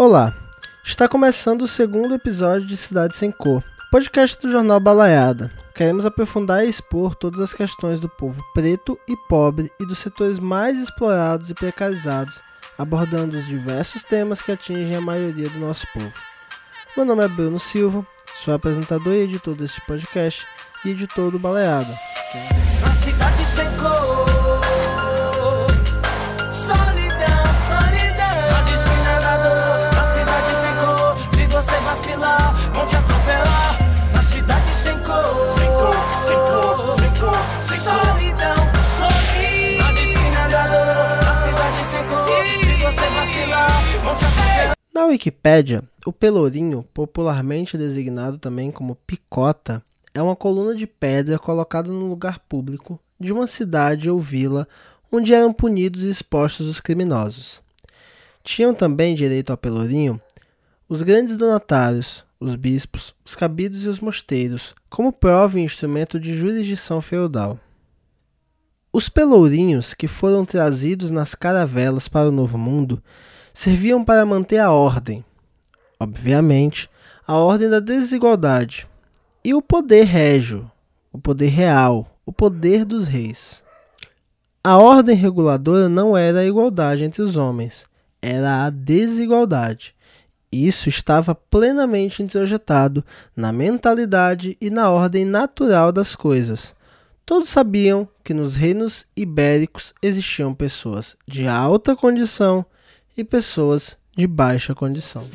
Olá, está começando o segundo episódio de Cidade Sem Cor, podcast do jornal Balaiada. Queremos aprofundar e expor todas as questões do povo preto e pobre e dos setores mais explorados e precarizados, abordando os diversos temas que atingem a maioria do nosso povo. Meu nome é Bruno Silva, sou apresentador e editor deste podcast e editor do Baleada. Na cidade sem cor, Wikipédia, o pelourinho, popularmente designado também como picota, é uma coluna de pedra colocada no lugar público de uma cidade ou vila onde eram punidos e expostos os criminosos. Tinham também direito ao pelourinho os grandes donatários, os bispos, os cabidos e os mosteiros, como prova e instrumento de jurisdição feudal. Os pelourinhos que foram trazidos nas caravelas para o Novo Mundo serviam para manter a ordem, obviamente, a ordem da desigualdade, e o poder régio, o poder real, o poder dos reis. A ordem reguladora não era a igualdade entre os homens, era a desigualdade. Isso estava plenamente introjetado na mentalidade e na ordem natural das coisas. Todos sabiam que nos reinos ibéricos existiam pessoas de alta condição e pessoas de baixa condição.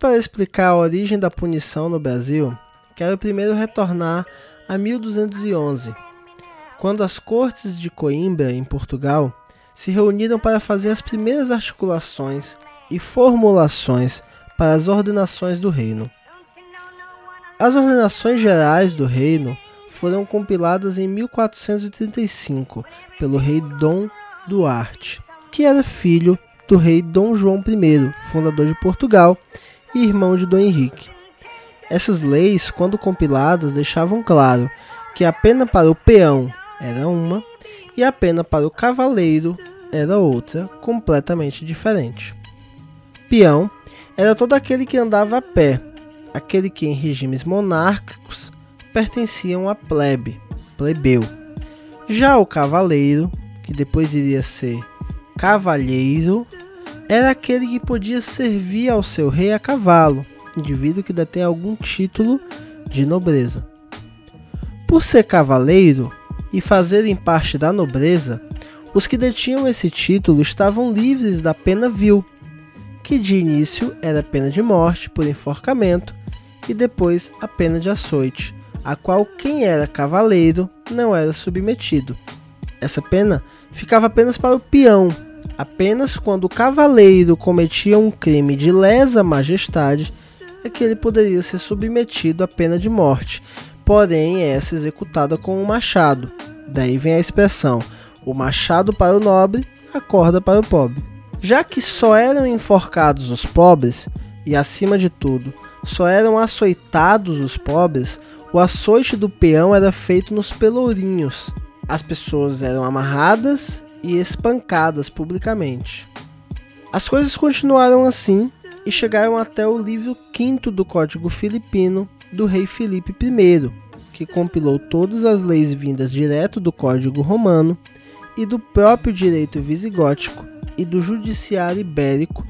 Para explicar a origem da punição no Brasil, quero primeiro retornar a 1211, quando as cortes de Coimbra, em Portugal, se reuniram para fazer as primeiras articulações e formulações para as ordenações do reino. As ordenações gerais do reino foram compiladas em 1435 pelo rei Dom Duarte, que era filho do rei Dom João I, fundador de Portugal e irmão de Dom Henrique. Essas leis, quando compiladas, deixavam claro que a pena para o peão era uma e a pena para o cavaleiro era outra, completamente diferente. Peão era todo aquele que andava a pé, aquele que em regimes monárquicos pertenciam à plebe, plebeu. Já o cavaleiro, que depois iria ser cavalheiro, era aquele que podia servir ao seu rei a cavalo, indivíduo que detém algum título de nobreza. Por ser cavaleiro e fazerem parte da nobreza, os que detinham esse título estavam livres da pena vil, que de início era pena de morte por enforcamento e depois a pena de açoite, a qual quem era cavaleiro não era submetido. Essa pena ficava apenas para o peão, apenas quando o cavaleiro cometia um crime de lesa majestade é que ele poderia ser submetido à pena de morte, porém essa executada com um machado. Daí vem a expressão: o machado para o nobre, a corda para o pobre. Já que só eram enforcados os pobres, e acima de tudo, só eram açoitados os pobres, o açoite do peão era feito nos pelourinhos, as pessoas eram amarradas e espancadas publicamente. As coisas continuaram assim e chegaram até o livro quinto do Código Filipino do rei Filipe I, que compilou todas as leis vindas direto do Código Romano e do próprio direito visigótico e do judiciário ibérico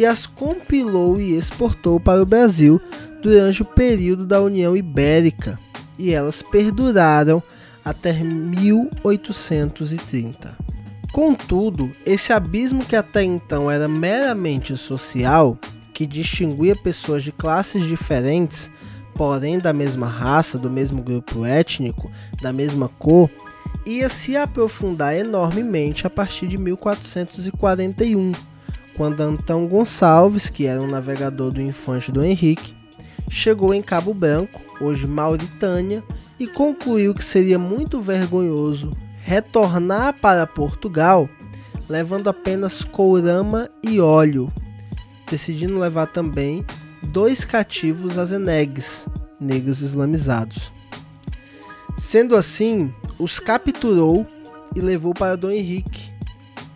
e as compilou e exportou para o Brasil durante o período da União Ibérica, e elas perduraram até 1830. Contudo, esse abismo que até então era meramente social, que distinguia pessoas de classes diferentes, porém da mesma raça, do mesmo grupo étnico, da mesma cor, ia se aprofundar enormemente a partir de 1441, quando Antão Gonçalves, que era um navegador do infante do Henrique, chegou em Cabo Branco, hoje Mauritânia, e concluiu que seria muito vergonhoso retornar para Portugal levando apenas courama e óleo, decidindo levar também dois cativos azenegues, negros islamizados. Sendo assim, os capturou e levou para Dom Henrique.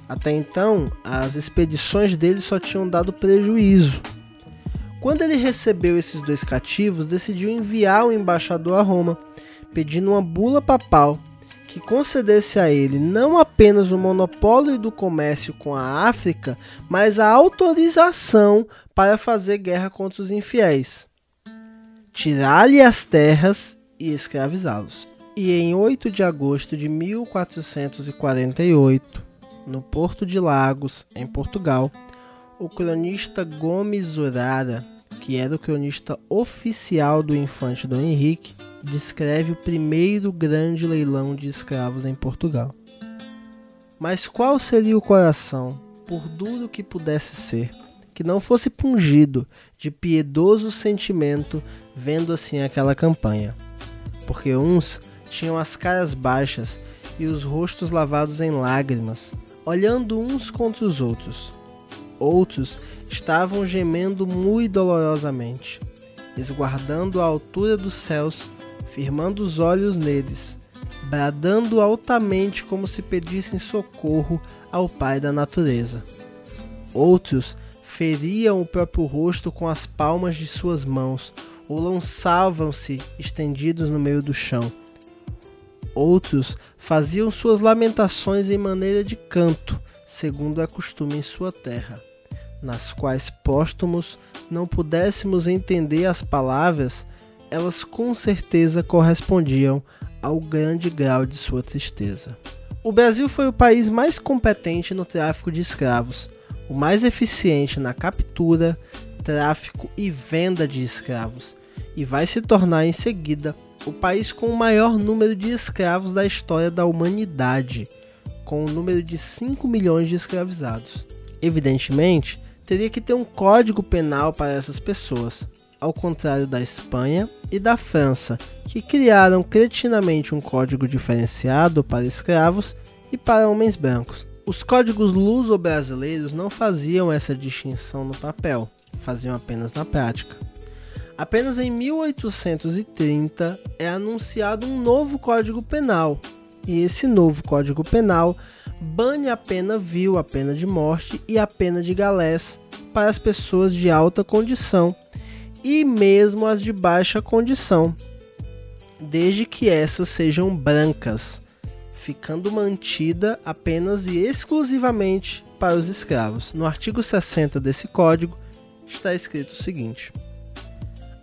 Até então, as expedições dele só tinham dado prejuízo. Quando ele recebeu esses dois cativos, decidiu enviar um embaixador a Roma, pedindo uma bula papal que concedesse a ele não apenas o monopólio do comércio com a África, mas a autorização para fazer guerra contra os infiéis, tirar-lhe as terras e escravizá-los. E em 8 de agosto de 1448, no Porto de Lagos, em Portugal, o cronista Gomes Urara, que era o cronista oficial do infante Dom Henrique, descreve o primeiro grande leilão de escravos em Portugal. Mas qual seria o coração, por duro que pudesse ser, que não fosse pungido de piedoso sentimento vendo assim aquela campanha? Porque uns tinham as caras baixas e os rostos lavados em lágrimas, olhando uns contra os outros. Outros estavam gemendo muito dolorosamente, esguardando a altura dos céus firmando os olhos neles, bradando altamente como se pedissem socorro ao Pai da natureza. Outros feriam o próprio rosto com as palmas de suas mãos, ou lançavam-se estendidos no meio do chão. Outros faziam suas lamentações em maneira de canto, segundo é costume em sua terra, nas quais póstumos não pudéssemos entender as palavras elas com certeza correspondiam ao grande grau de sua tristeza. O Brasil foi o país mais competente no tráfico de escravos, o mais eficiente na captura, tráfico e venda de escravos, e vai se tornar em seguida o país com o maior número de escravos da história da humanidade, com o número de 5 milhões de escravizados. Evidentemente, teria que ter um código penal para essas pessoas, ao contrário da Espanha e da França, que criaram cretinamente um código diferenciado para escravos e para homens brancos. Os códigos luso-brasileiros não faziam essa distinção no papel, faziam apenas na prática. Apenas em 1830 é anunciado um novo Código Penal, e esse novo Código Penal bane a pena vil, a pena de morte e a pena de galés para as pessoas de alta condição e mesmo as de baixa condição, desde que essas sejam brancas, ficando mantida apenas e exclusivamente para os escravos. No artigo 60 desse código está escrito o seguinte: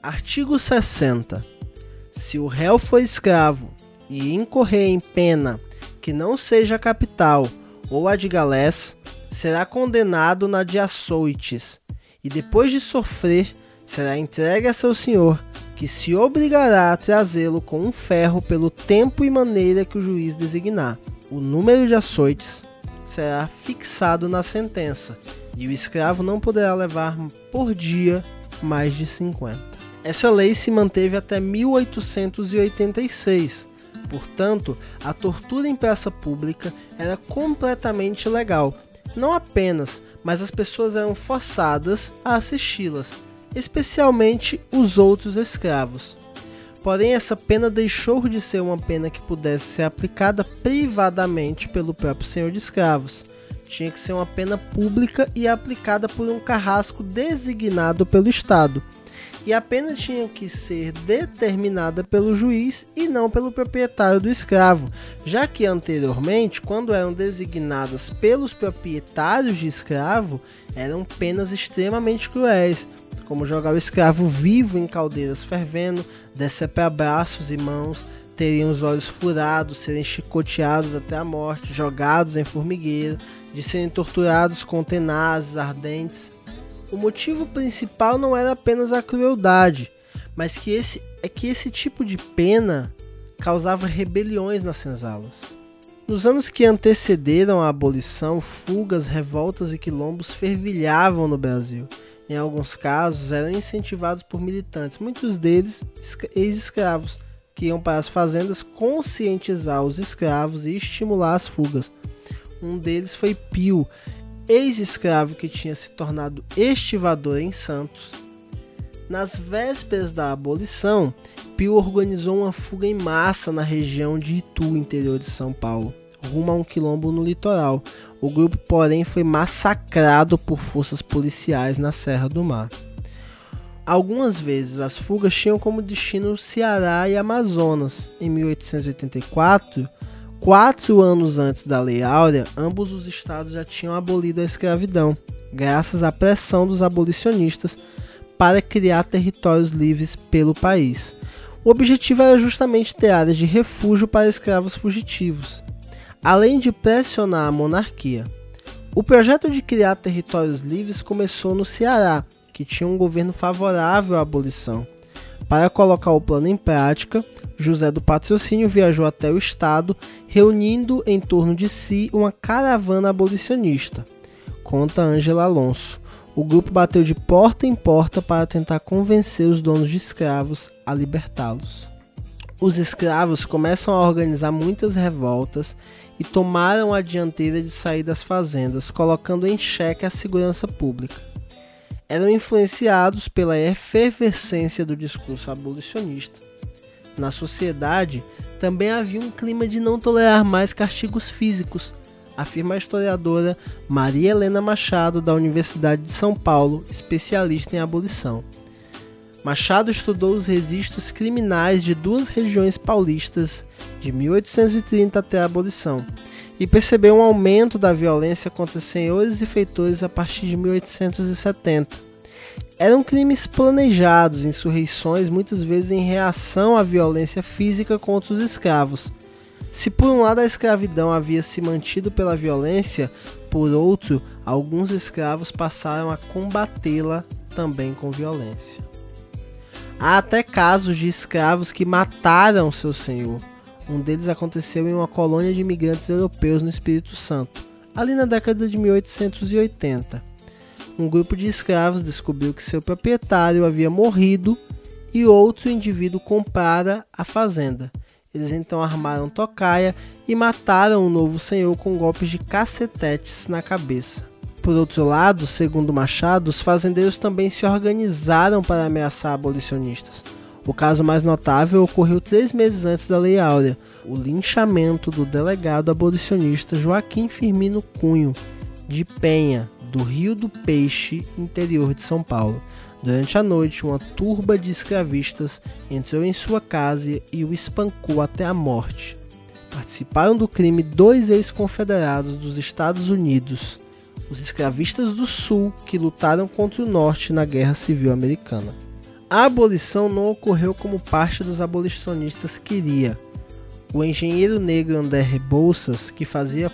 Artigo 60. Se o réu for escravo e incorrer em pena que não seja capital ou a de galés, será condenado na de açoites, e depois de sofrer será entregue a seu senhor, que se obrigará a trazê-lo com um ferro pelo tempo e maneira que o juiz designar. O número de açoites será fixado na sentença, e o escravo não poderá levar por dia mais de 50. Essa lei se manteve até 1886. Portanto, a tortura em praça pública era completamente legal. Não apenas, mas as pessoas eram forçadas a assisti-las especialmente os outros escravos. Porém, essa pena deixou de ser uma pena que pudesse ser aplicada privadamente pelo próprio senhor de escravos. Tinha que ser uma pena pública e aplicada por um carrasco designado pelo Estado. E a pena tinha que ser determinada pelo juiz e não pelo proprietário do escravo, já que anteriormente, quando eram designadas pelos proprietários de escravo, eram penas extremamente cruéis como jogar o escravo vivo em caldeiras fervendo, decepar braços e mãos, teriam os olhos furados, serem chicoteados até a morte, jogados em formigueiro, de serem torturados com tenazes ardentes. O motivo principal não era apenas a crueldade, mas que esse é que esse tipo de pena causava rebeliões nas senzalas. Nos anos que antecederam a abolição, fugas, revoltas e quilombos fervilhavam no Brasil em alguns casos, eram incentivados por militantes, muitos deles ex-escravos, que iam para as fazendas conscientizar os escravos e estimular as fugas. Um deles foi Pio, ex-escravo que tinha se tornado estivador em Santos. Nas vésperas da abolição, Pio organizou uma fuga em massa na região de Itu, interior de São Paulo rumo a um quilombo no litoral. O grupo, porém, foi massacrado por forças policiais na Serra do Mar. Algumas vezes as fugas tinham como destino Ceará e Amazonas. Em 1884, quatro anos antes da Lei Áurea, ambos os estados já tinham abolido a escravidão, graças à pressão dos abolicionistas para criar territórios livres pelo país. O objetivo era justamente ter áreas de refúgio para escravos fugitivos além de pressionar a monarquia. O projeto de criar territórios livres começou no Ceará, que tinha um governo favorável à abolição. Para colocar o plano em prática, José do Patrocínio viajou até o estado, reunindo em torno de si uma caravana abolicionista. Conta Ângela Alonso. O grupo bateu de porta em porta para tentar convencer os donos de escravos a libertá-los. Os escravos começam a organizar muitas revoltas e tomaram a dianteira de sair das fazendas, colocando em xeque a segurança pública. Eram influenciados pela efervescência do discurso abolicionista. Na sociedade, também havia um clima de não tolerar mais castigos físicos, afirma a historiadora Maria Helena Machado, da Universidade de São Paulo, especialista em abolição. Machado estudou os registros criminais de duas regiões paulistas de 1830 até a abolição e percebeu um aumento da violência contra senhores e feitores a partir de 1870. Eram crimes planejados, insurreições muitas vezes em reação à violência física contra os escravos. Se por um lado a escravidão havia se mantido pela violência, por outro, alguns escravos passaram a combatê-la também com violência. Há até casos de escravos que mataram seu senhor. Um deles aconteceu em uma colônia de imigrantes europeus no Espírito Santo, ali na década de 1880. Um grupo de escravos descobriu que seu proprietário havia morrido e outro indivíduo comprara a fazenda. Eles então armaram tocaia e mataram o novo senhor com golpes de cacetetes na cabeça. Por outro lado, segundo Machado, os fazendeiros também se organizaram para ameaçar abolicionistas. O caso mais notável ocorreu três meses antes da Lei Áurea, o linchamento do delegado abolicionista Joaquim Firmino Cunho, de Penha, do Rio do Peixe, interior de São Paulo. Durante a noite, uma turba de escravistas entrou em sua casa e o espancou até a morte. Participaram do crime dois ex-confederados dos Estados Unidos, os escravistas do Sul que lutaram contra o Norte na Guerra Civil Americana. A abolição não ocorreu como parte dos abolicionistas queria. O engenheiro negro André Rebouças, que fazia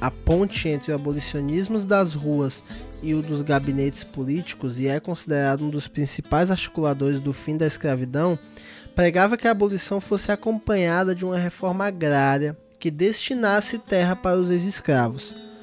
a ponte entre o abolicionismo das ruas e o dos gabinetes políticos e é considerado um dos principais articuladores do fim da escravidão, pregava que a abolição fosse acompanhada de uma reforma agrária que destinasse terra para os ex-escravos.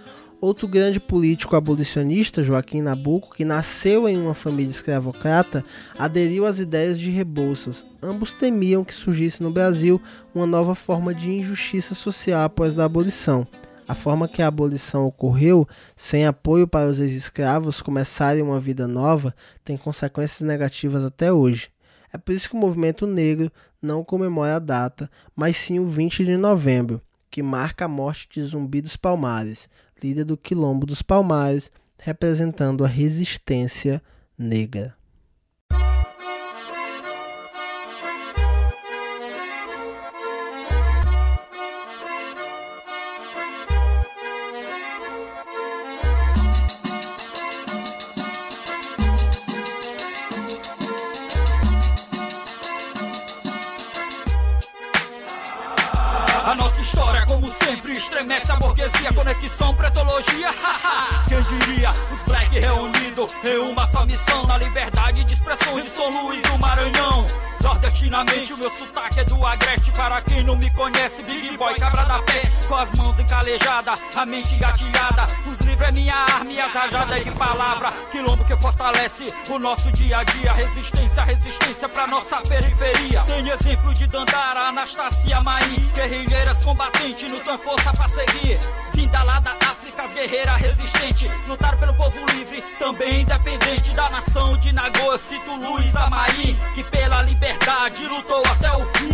Outro grande político abolicionista, Joaquim Nabuco, que nasceu em uma família escravocrata, aderiu às ideias de Rebouças. Ambos temiam que surgisse no Brasil uma nova forma de injustiça social após a abolição. A forma que a abolição ocorreu, sem apoio para os ex-escravos começarem uma vida nova, tem consequências negativas até hoje. É por isso que o movimento negro não comemora a data, mas sim o 20 de novembro, que marca a morte de Zumbi dos Palmares, líder do Quilombo dos Palmares, representando a resistência negra. Conexão, pretologia. Quem diria? Os black reunidos em uma só missão, na liberdade de expressão de São Luís do Maranhão. Nordestinamente, o meu sotaque é do agreste. Para quem não me conhece, Big Boy, cabra da peste. Com as mãos encalejadas, a mente gatilhada. Os livros é minha arma e as rajadas de palavra. Quilombo que fortalece o nosso dia a dia. Resistência, resistência pra nossa periferia. Tem exemplo de Dandara, Anastasia Maim. Guerrilheiras combatentes, nos dão força pra seguir. Vinda lá da as guerreiras resistentes. Lutar pelo povo livre, também independente da nação de Nagô. Eu cito Luiz Amaim, que pela liberdade lutou até o fim.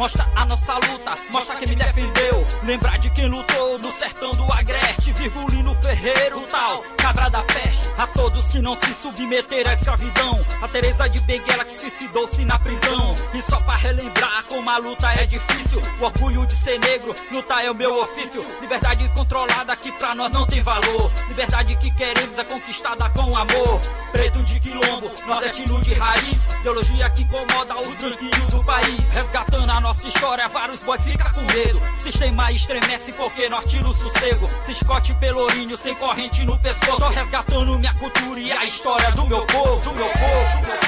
Mostra a nossa luta, mostra quem me defendeu. Lembrar de quem lutou no sertão do Agreste, Que não se submeteram à escravidão. A Teresa de Benguela que suicidou-se na prisão. E só pra relembrar como a luta é difícil. O orgulho de ser negro, lutar é o meu ofício. Liberdade controlada que pra nós não tem valor. Liberdade que queremos é conquistada com amor. Preto de quilombo, nordestino de raiz. Ideologia que incomoda os branquinhos do país. Resgatando a nossa história, vários boys fica com medo. Sistema estremece porque nós tira o sossego. Se escote pelourinho sem corrente no pescoço. Só resgatando minha cultura e história do meu povo, do meu povo, do meu povo.